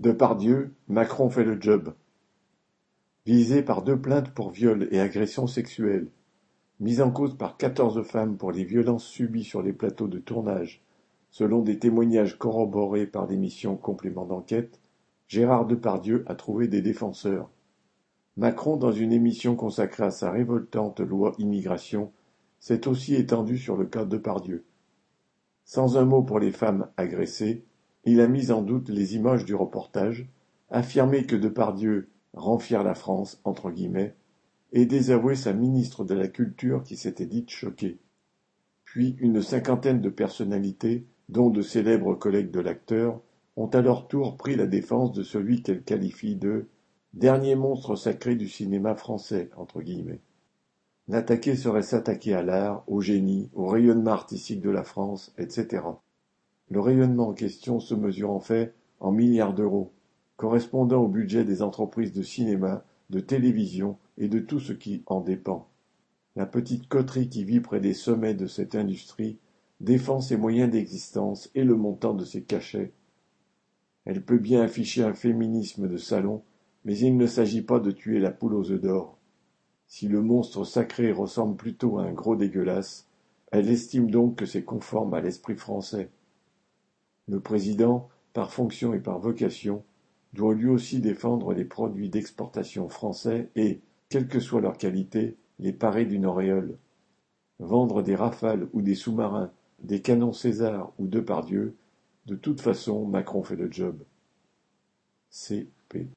Depardieu, Macron fait le job. Visé par deux plaintes pour viol et agression sexuelle, mis en cause par quatorze femmes pour les violences subies sur les plateaux de tournage, selon des témoignages corroborés par l'émission Complément d'enquête, Gérard Depardieu a trouvé des défenseurs. Macron, dans une émission consacrée à sa révoltante loi immigration, s'est aussi étendu sur le cas Depardieu. Sans un mot pour les femmes agressées, il a mis en doute les images du reportage, affirmé que Depardieu rend la France, entre guillemets, et désavoué sa ministre de la Culture qui s'était dite choquée. Puis une cinquantaine de personnalités, dont de célèbres collègues de l'acteur, ont à leur tour pris la défense de celui qu'elle qualifie de dernier monstre sacré du cinéma français. L'attaquer serait s'attaquer à l'art, au génie, au rayonnement artistique de la France, etc. Le rayonnement en question se mesure en fait en milliards d'euros, correspondant au budget des entreprises de cinéma, de télévision et de tout ce qui en dépend. La petite coterie qui vit près des sommets de cette industrie défend ses moyens d'existence et le montant de ses cachets. Elle peut bien afficher un féminisme de salon, mais il ne s'agit pas de tuer la poule aux œufs d'or. Si le monstre sacré ressemble plutôt à un gros dégueulasse, elle estime donc que c'est conforme à l'esprit français. Le président, par fonction et par vocation, doit lui aussi défendre les produits d'exportation français et, quelle que soit leur qualité, les parer d'une auréole. Vendre des rafales ou des sous-marins, des canons César ou Depardieu, de toute façon Macron fait le job. C. P.